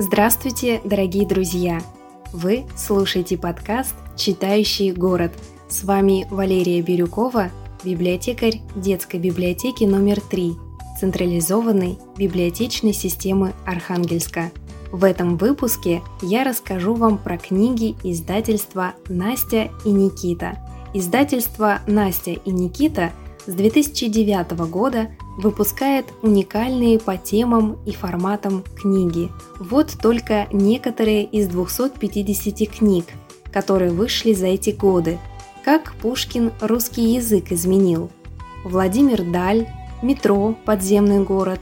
Здравствуйте, дорогие друзья! Вы слушаете подкаст «Читающий город». С вами Валерия Бирюкова, библиотекарь детской библиотеки номер 3 централизованной библиотечной системы Архангельска. В этом выпуске я расскажу вам про книги издательства «Настя и Никита». Издательство «Настя и Никита» с 2009 года выпускает уникальные по темам и форматам книги. Вот только некоторые из 250 книг, которые вышли за эти годы. Как Пушкин русский язык изменил. Владимир Даль, Метро, подземный город,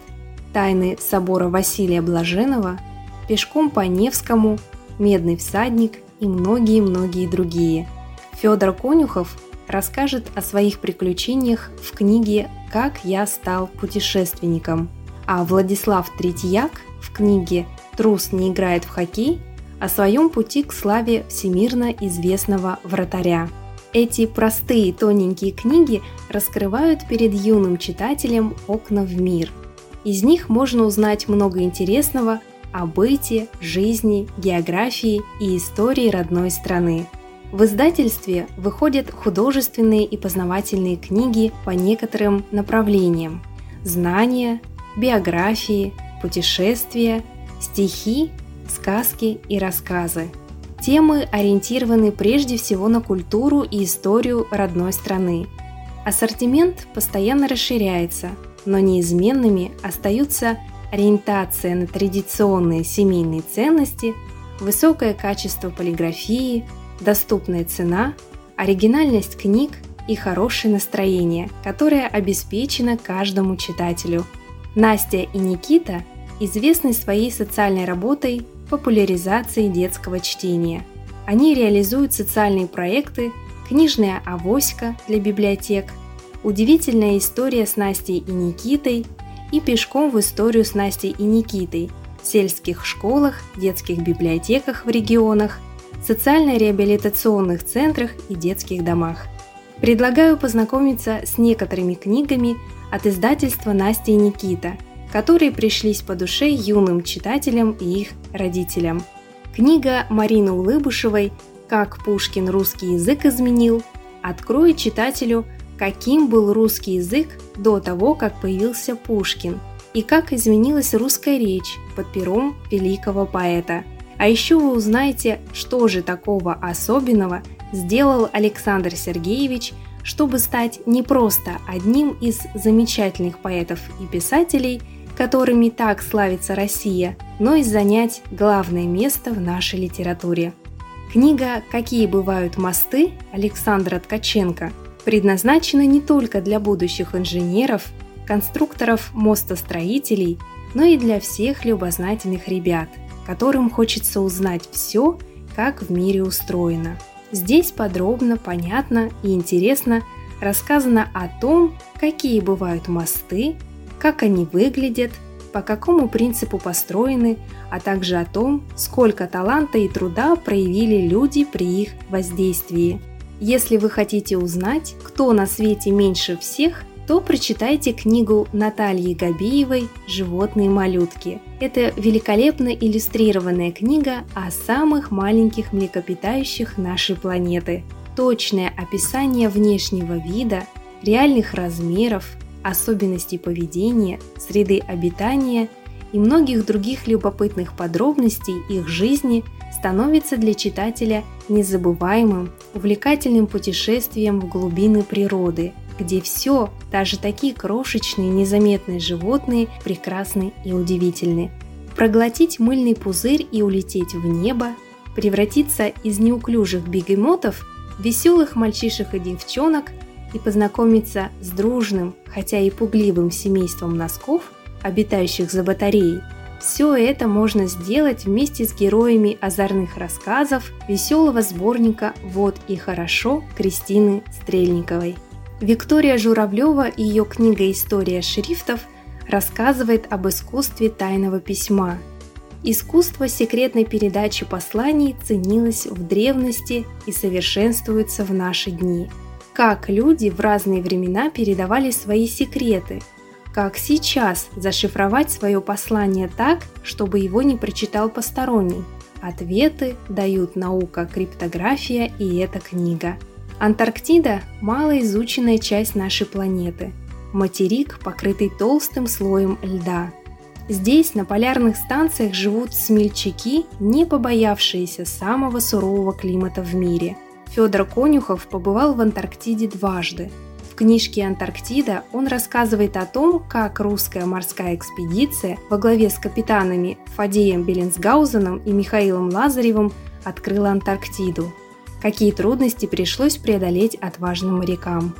Тайны собора Василия Блаженного, Пешком по Невскому, Медный всадник и многие-многие другие. Федор Конюхов расскажет о своих приключениях в книге «Как я стал путешественником», а Владислав Третьяк в книге «Трус не играет в хоккей» о своем пути к славе всемирно известного вратаря. Эти простые тоненькие книги раскрывают перед юным читателем окна в мир. Из них можно узнать много интересного о быте, жизни, географии и истории родной страны. В издательстве выходят художественные и познавательные книги по некоторым направлениям – знания, биографии, путешествия, стихи, сказки и рассказы. Темы ориентированы прежде всего на культуру и историю родной страны. Ассортимент постоянно расширяется, но неизменными остаются ориентация на традиционные семейные ценности, высокое качество полиграфии – доступная цена, оригинальность книг и хорошее настроение, которое обеспечено каждому читателю. Настя и Никита известны своей социальной работой популяризации детского чтения. Они реализуют социальные проекты «Книжная авоська» для библиотек, «Удивительная история с Настей и Никитой» и «Пешком в историю с Настей и Никитой» в сельских школах, детских библиотеках в регионах социально-реабилитационных центрах и детских домах. Предлагаю познакомиться с некоторыми книгами от издательства Настя и Никита, которые пришлись по душе юным читателям и их родителям. Книга Марины Улыбушевой «Как Пушкин русский язык изменил» откроет читателю, каким был русский язык до того, как появился Пушкин, и как изменилась русская речь под пером великого поэта – а еще вы узнаете, что же такого особенного сделал Александр Сергеевич, чтобы стать не просто одним из замечательных поэтов и писателей, которыми так славится Россия, но и занять главное место в нашей литературе. Книга «Какие бывают мосты» Александра Ткаченко предназначена не только для будущих инженеров, конструкторов, мостостроителей, но и для всех любознательных ребят – которым хочется узнать все, как в мире устроено. Здесь подробно, понятно и интересно рассказано о том, какие бывают мосты, как они выглядят, по какому принципу построены, а также о том, сколько таланта и труда проявили люди при их воздействии. Если вы хотите узнать, кто на свете меньше всех – то прочитайте книгу Натальи Габиевой «Животные малютки». Это великолепно иллюстрированная книга о самых маленьких млекопитающих нашей планеты. Точное описание внешнего вида, реальных размеров, особенностей поведения, среды обитания и многих других любопытных подробностей их жизни становится для читателя незабываемым, увлекательным путешествием в глубины природы – где все, даже такие крошечные незаметные животные, прекрасны и удивительны. Проглотить мыльный пузырь и улететь в небо, превратиться из неуклюжих бегемотов в веселых мальчишек и девчонок и познакомиться с дружным, хотя и пугливым семейством носков, обитающих за батареей, все это можно сделать вместе с героями озорных рассказов веселого сборника «Вот и хорошо» Кристины Стрельниковой. Виктория Журавлева и ее книга «История шрифтов» рассказывает об искусстве тайного письма. Искусство секретной передачи посланий ценилось в древности и совершенствуется в наши дни. Как люди в разные времена передавали свои секреты, Как сейчас зашифровать свое послание так, чтобы его не прочитал посторонний? Ответы дают наука криптография и эта книга. Антарктида – малоизученная часть нашей планеты. Материк, покрытый толстым слоем льда. Здесь, на полярных станциях, живут смельчаки, не побоявшиеся самого сурового климата в мире. Федор Конюхов побывал в Антарктиде дважды – в книжке «Антарктида» он рассказывает о том, как русская морская экспедиция во главе с капитанами Фадеем Беленсгаузеном и Михаилом Лазаревым открыла Антарктиду. Какие трудности пришлось преодолеть отважным морякам.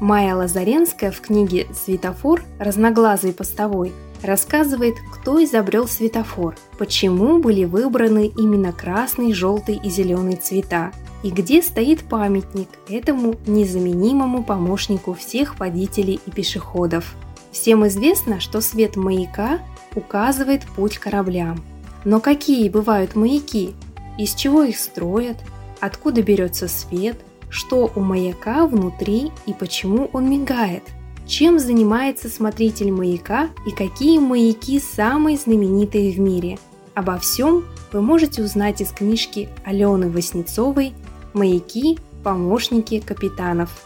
Майя Лазаренская в книге «Светофор. Разноглазый постовой» рассказывает, кто изобрел светофор, почему были выбраны именно красный, желтый и зеленый цвета, и где стоит памятник этому незаменимому помощнику всех водителей и пешеходов. Всем известно, что свет маяка указывает путь кораблям. Но какие бывают маяки? Из чего их строят? Откуда берется свет? Что у маяка внутри и почему он мигает? Чем занимается смотритель маяка и какие маяки самые знаменитые в мире? Обо всем вы можете узнать из книжки Алены Васнецовой «Маяки. Помощники капитанов».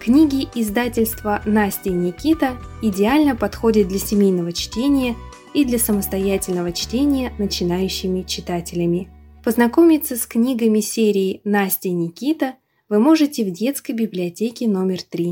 Книги издательства Настя и Никита идеально подходят для семейного чтения и для самостоятельного чтения начинающими читателями. Познакомиться с книгами серии Настя и Никита вы можете в детской библиотеке номер 3.